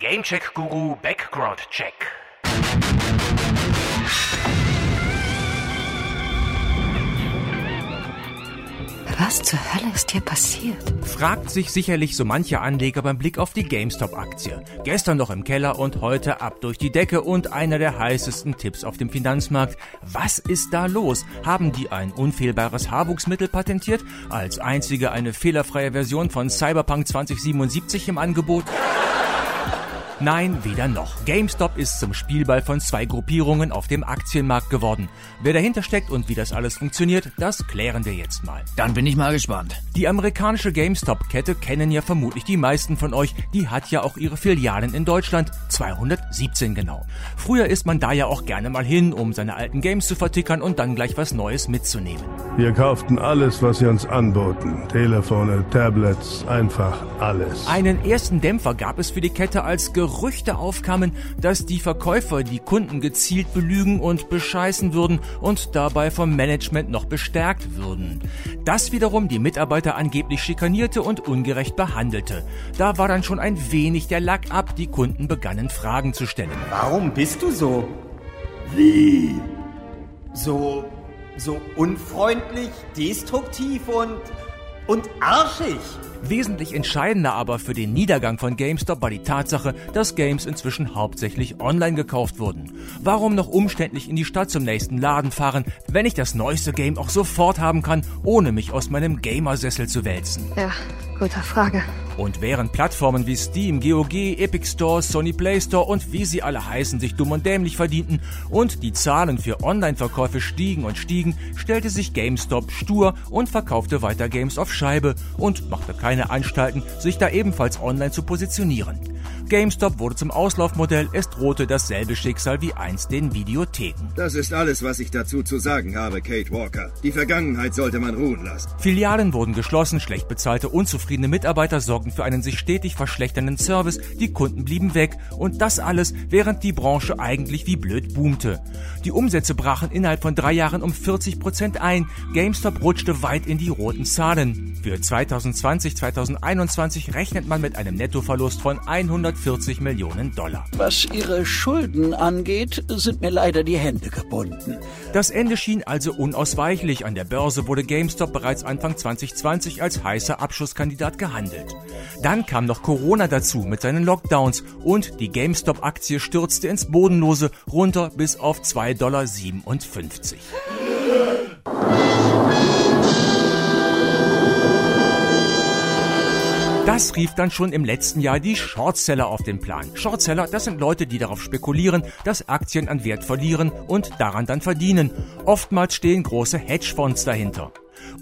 Gamecheck Guru Background Check. Was zur Hölle ist hier passiert? Fragt sich sicherlich so mancher Anleger beim Blick auf die GameStop-Aktie. Gestern noch im Keller und heute ab durch die Decke und einer der heißesten Tipps auf dem Finanzmarkt. Was ist da los? Haben die ein unfehlbares Haarwuchsmittel patentiert? Als einzige eine fehlerfreie Version von Cyberpunk 2077 im Angebot? Nein, weder noch. GameStop ist zum Spielball von zwei Gruppierungen auf dem Aktienmarkt geworden. Wer dahinter steckt und wie das alles funktioniert, das klären wir jetzt mal. Dann bin ich mal gespannt. Die amerikanische GameStop-Kette kennen ja vermutlich die meisten von euch. Die hat ja auch ihre Filialen in Deutschland. 217 genau. Früher ist man da ja auch gerne mal hin, um seine alten Games zu vertickern und dann gleich was Neues mitzunehmen. Wir kauften alles, was sie uns anboten. Telefone, Tablets, einfach alles. Einen ersten Dämpfer gab es für die Kette als Gerüchte aufkamen, dass die Verkäufer die Kunden gezielt belügen und bescheißen würden und dabei vom Management noch bestärkt würden. Das wiederum die Mitarbeiter angeblich schikanierte und ungerecht behandelte. Da war dann schon ein wenig der Lack ab, die Kunden begannen Fragen zu stellen. Warum bist du so? Wie? So, so unfreundlich, destruktiv und, und arschig. Wesentlich entscheidender aber für den Niedergang von GameStop war die Tatsache, dass Games inzwischen hauptsächlich online gekauft wurden. Warum noch umständlich in die Stadt zum nächsten Laden fahren, wenn ich das neueste Game auch sofort haben kann, ohne mich aus meinem Gamersessel zu wälzen? Ja, gute Frage. Und während Plattformen wie Steam, GOG, Epic Store, Sony Play Store und wie sie alle heißen sich dumm und dämlich verdienten und die Zahlen für Online-Verkäufe stiegen und stiegen, stellte sich GameStop stur und verkaufte weiter Games auf Scheibe und machte keine Anstalten, sich da ebenfalls online zu positionieren. GameStop wurde zum Auslaufmodell, es drohte dasselbe Schicksal wie einst den Videotheken. Das ist alles, was ich dazu zu sagen habe, Kate Walker. Die Vergangenheit sollte man ruhen lassen. Filialen wurden geschlossen, schlecht bezahlte, unzufriedene Mitarbeiter sorgten für einen sich stetig verschlechternden Service, die Kunden blieben weg und das alles, während die Branche eigentlich wie blöd boomte. Die Umsätze brachen innerhalb von drei Jahren um 40 Prozent ein, GameStop rutschte weit in die roten Zahlen. Für 2020, 2021 rechnet man mit einem Nettoverlust von 140 Millionen Dollar. Was Ihre Schulden angeht, sind mir leider die Hände gebunden. Das Ende schien also unausweichlich. An der Börse wurde GameStop bereits Anfang 2020 als heißer Abschusskandidat gehandelt. Dann kam noch Corona dazu mit seinen Lockdowns und die GameStop-Aktie stürzte ins Bodenlose runter bis auf 2,57 Dollar. Das rief dann schon im letzten Jahr die Shortseller auf den Plan. Shortseller, das sind Leute, die darauf spekulieren, dass Aktien an Wert verlieren und daran dann verdienen. Oftmals stehen große Hedgefonds dahinter.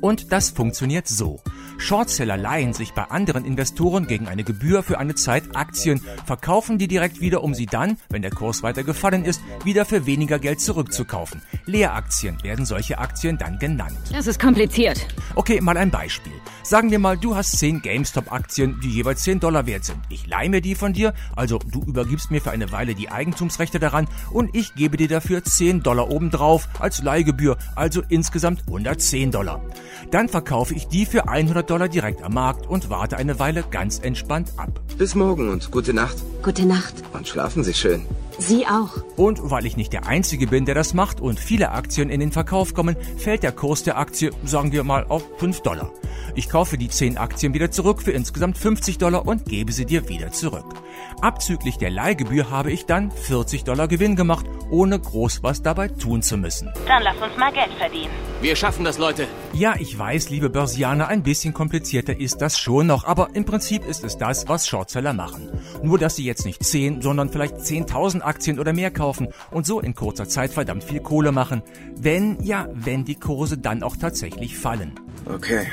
Und das funktioniert so. Shortseller leihen sich bei anderen Investoren gegen eine Gebühr für eine Zeit Aktien, verkaufen die direkt wieder, um sie dann, wenn der Kurs weiter gefallen ist, wieder für weniger Geld zurückzukaufen. Leeraktien werden solche Aktien dann genannt. Das ist kompliziert. Okay, mal ein Beispiel. Sagen wir mal, du hast 10 GameStop-Aktien, die jeweils 10 Dollar wert sind. Ich leihe mir die von dir, also du übergibst mir für eine Weile die Eigentumsrechte daran und ich gebe dir dafür 10 Dollar obendrauf als Leihgebühr, also insgesamt 110 Dollar. Dann verkaufe ich die für 100 Dollar direkt am Markt und warte eine Weile ganz entspannt ab. Bis morgen und gute Nacht. Gute Nacht. Und schlafen Sie schön. Sie auch. Und weil ich nicht der Einzige bin, der das macht und viele Aktien in den Verkauf kommen, fällt der Kurs der Aktie, sagen wir mal, auf 5 Dollar. Ich kaufe die 10 Aktien wieder zurück für insgesamt 50 Dollar und gebe sie dir wieder zurück. Abzüglich der Leihgebühr habe ich dann 40 Dollar Gewinn gemacht, ohne groß was dabei tun zu müssen. Dann lass uns mal Geld verdienen. Wir schaffen das, Leute. Ja, ich weiß, liebe Börsianer, ein bisschen komplizierter ist das schon noch, aber im Prinzip ist es das, was Shortseller machen. Nur, dass sie jetzt nicht 10, sondern vielleicht 10.000 Aktien oder mehr kaufen und so in kurzer Zeit verdammt viel Kohle machen. Wenn, ja, wenn die Kurse dann auch tatsächlich fallen. Okay.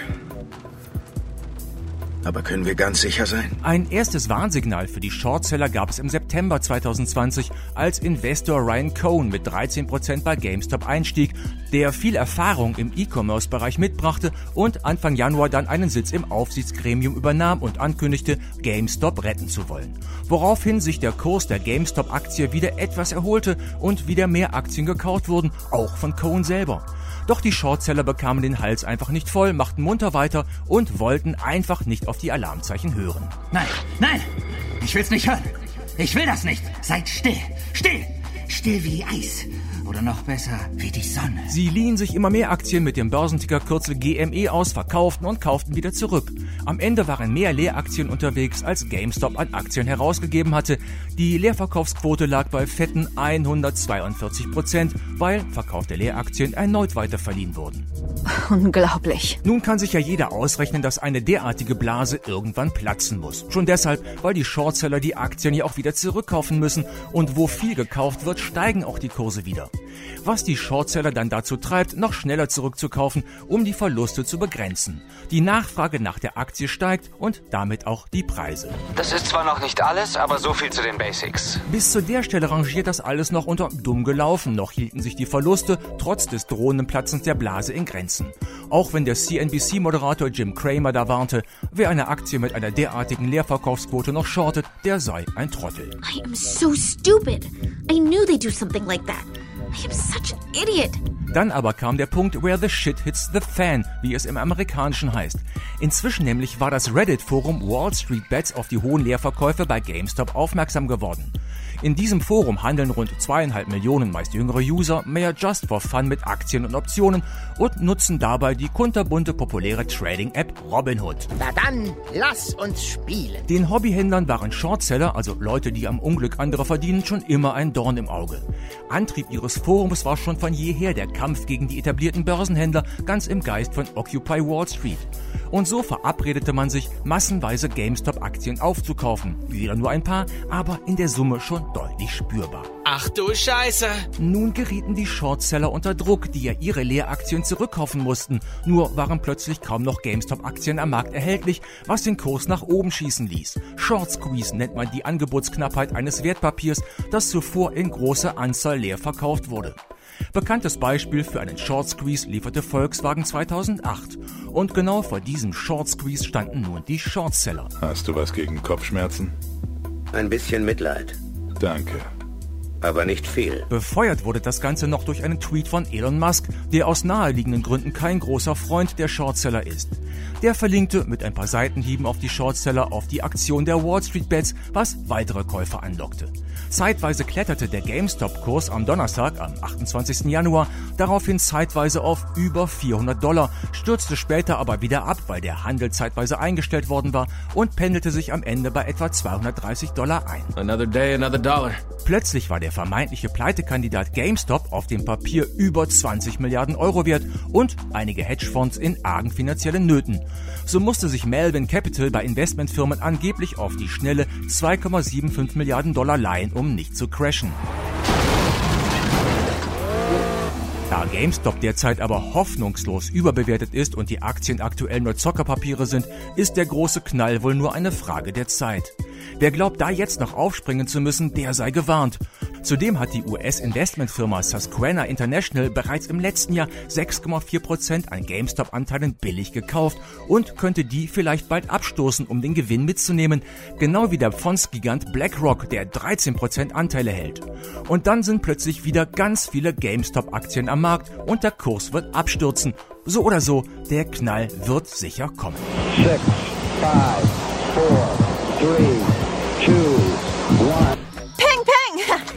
Aber können wir ganz sicher sein? Ein erstes Warnsignal für die Shortseller gab es im September 2020, als Investor Ryan Cohn mit 13% bei GameStop einstieg, der viel Erfahrung im E-Commerce-Bereich mitbrachte und Anfang Januar dann einen Sitz im Aufsichtsgremium übernahm und ankündigte, GameStop retten zu wollen. Woraufhin sich der Kurs der GameStop-Aktie wieder etwas erholte und wieder mehr Aktien gekauft wurden, auch von Cohn selber. Doch die Shortseller bekamen den Hals einfach nicht voll, machten munter weiter und wollten einfach nicht auf die Alarmzeichen hören. Nein, nein, ich will's nicht hören. Ich will das nicht. Seid still. Still. Still wie Eis. Oder noch besser, wie die Sonne. Sie liehen sich immer mehr Aktien mit dem Börsenticker Kürzel GME aus, verkauften und kauften wieder zurück. Am Ende waren mehr Leeraktien unterwegs, als GameStop an Aktien herausgegeben hatte. Die Leerverkaufsquote lag bei fetten 142 Prozent, weil verkaufte Leeraktien erneut weiterverliehen wurden. Unglaublich. Nun kann sich ja jeder ausrechnen, dass eine derartige Blase irgendwann platzen muss. Schon deshalb, weil die Shortseller die Aktien ja auch wieder zurückkaufen müssen und wo viel gekauft wird, steigen auch die Kurse wieder. Was die Shortseller dann dazu treibt, noch schneller zurückzukaufen, um die Verluste zu begrenzen. Die Nachfrage nach der Aktie steigt und damit auch die Preise. Das ist zwar noch nicht alles, aber so viel zu den Basics. Bis zu der Stelle rangiert das alles noch unter dumm gelaufen. Noch hielten sich die Verluste trotz des drohenden Platzens der Blase in Grenzen. Auch wenn der CNBC-Moderator Jim Cramer da warnte, wer eine Aktie mit einer derartigen Leerverkaufsquote noch shortet, der sei ein Trottel. I am so stupid. I knew they'd do something like that. I such an idiot. Dann aber kam der Punkt, where the shit hits the fan, wie es im Amerikanischen heißt. Inzwischen nämlich war das Reddit-Forum Wall Street Bets auf die hohen Leerverkäufe bei GameStop aufmerksam geworden. In diesem Forum handeln rund zweieinhalb Millionen meist jüngere User mehr just for fun mit Aktien und Optionen und nutzen dabei die kunterbunte populäre Trading-App Robinhood. Na dann, lass uns spielen. Den Hobbyhändlern waren Shortseller, also Leute, die am Unglück anderer verdienen, schon immer ein Dorn im Auge. Antrieb ihres Forums war schon von jeher der Kampf gegen die etablierten Börsenhändler, ganz im Geist von Occupy Wall Street. Und so verabredete man sich, massenweise GameStop-Aktien aufzukaufen. Wieder nur ein paar, aber in der Summe schon deutlich spürbar. Ach du Scheiße! Nun gerieten die Shortseller unter Druck, die ja ihre Leeraktien zurückkaufen mussten. Nur waren plötzlich kaum noch GameStop-Aktien am Markt erhältlich, was den Kurs nach oben schießen ließ. Short Squeeze nennt man die Angebotsknappheit eines Wertpapiers, das zuvor in großer Anzahl leer verkauft wurde. Bekanntes Beispiel für einen Short Squeeze lieferte Volkswagen 2008. Und genau vor diesem Short Squeeze standen nun die Shortseller. Hast du was gegen Kopfschmerzen? Ein bisschen Mitleid. Danke. Aber nicht viel. Befeuert wurde das Ganze noch durch einen Tweet von Elon Musk, der aus naheliegenden Gründen kein großer Freund der Shortseller ist. Der verlinkte mit ein paar Seitenhieben auf die Shortseller auf die Aktion der Wall Street Bets, was weitere Käufer anlockte. Zeitweise kletterte der GameStop-Kurs am Donnerstag, am 28. Januar, daraufhin zeitweise auf über 400 Dollar, stürzte später aber wieder ab, weil der Handel zeitweise eingestellt worden war und pendelte sich am Ende bei etwa 230 Dollar ein. Another day, another dollar. Plötzlich war der vermeintliche Pleitekandidat GameStop auf dem Papier über 20 Milliarden Euro wert und einige Hedgefonds in argen finanziellen Nöten. So musste sich Melvin Capital bei Investmentfirmen angeblich auf die schnelle 2,75 Milliarden Dollar leihen, um nicht zu crashen. Da GameStop derzeit aber hoffnungslos überbewertet ist und die Aktien aktuell nur Zockerpapiere sind, ist der große Knall wohl nur eine Frage der Zeit. Wer glaubt, da jetzt noch aufspringen zu müssen, der sei gewarnt. Zudem hat die US-Investmentfirma Susquehanna International bereits im letzten Jahr 6,4% an GameStop-Anteilen billig gekauft und könnte die vielleicht bald abstoßen, um den Gewinn mitzunehmen, genau wie der Fondsgigant BlackRock, der 13% Anteile hält. Und dann sind plötzlich wieder ganz viele GameStop-Aktien am Markt und der Kurs wird abstürzen. So oder so, der Knall wird sicher kommen. Six, five, four, three, two, one.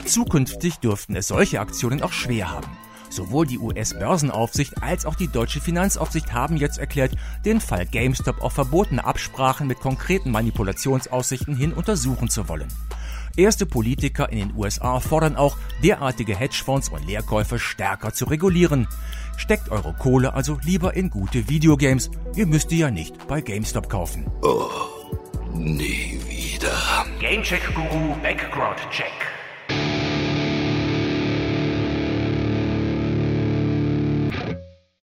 Zukünftig dürften es solche Aktionen auch schwer haben. Sowohl die US-Börsenaufsicht als auch die deutsche Finanzaufsicht haben jetzt erklärt, den Fall GameStop auf verbotene Absprachen mit konkreten Manipulationsaussichten hin untersuchen zu wollen. Erste Politiker in den USA fordern auch, derartige Hedgefonds und Leerkäufe stärker zu regulieren. Steckt eure Kohle also lieber in gute Videogames. Ihr müsst die ja nicht bei GameStop kaufen. Oh, nie wieder. Gamecheck Guru Background Check.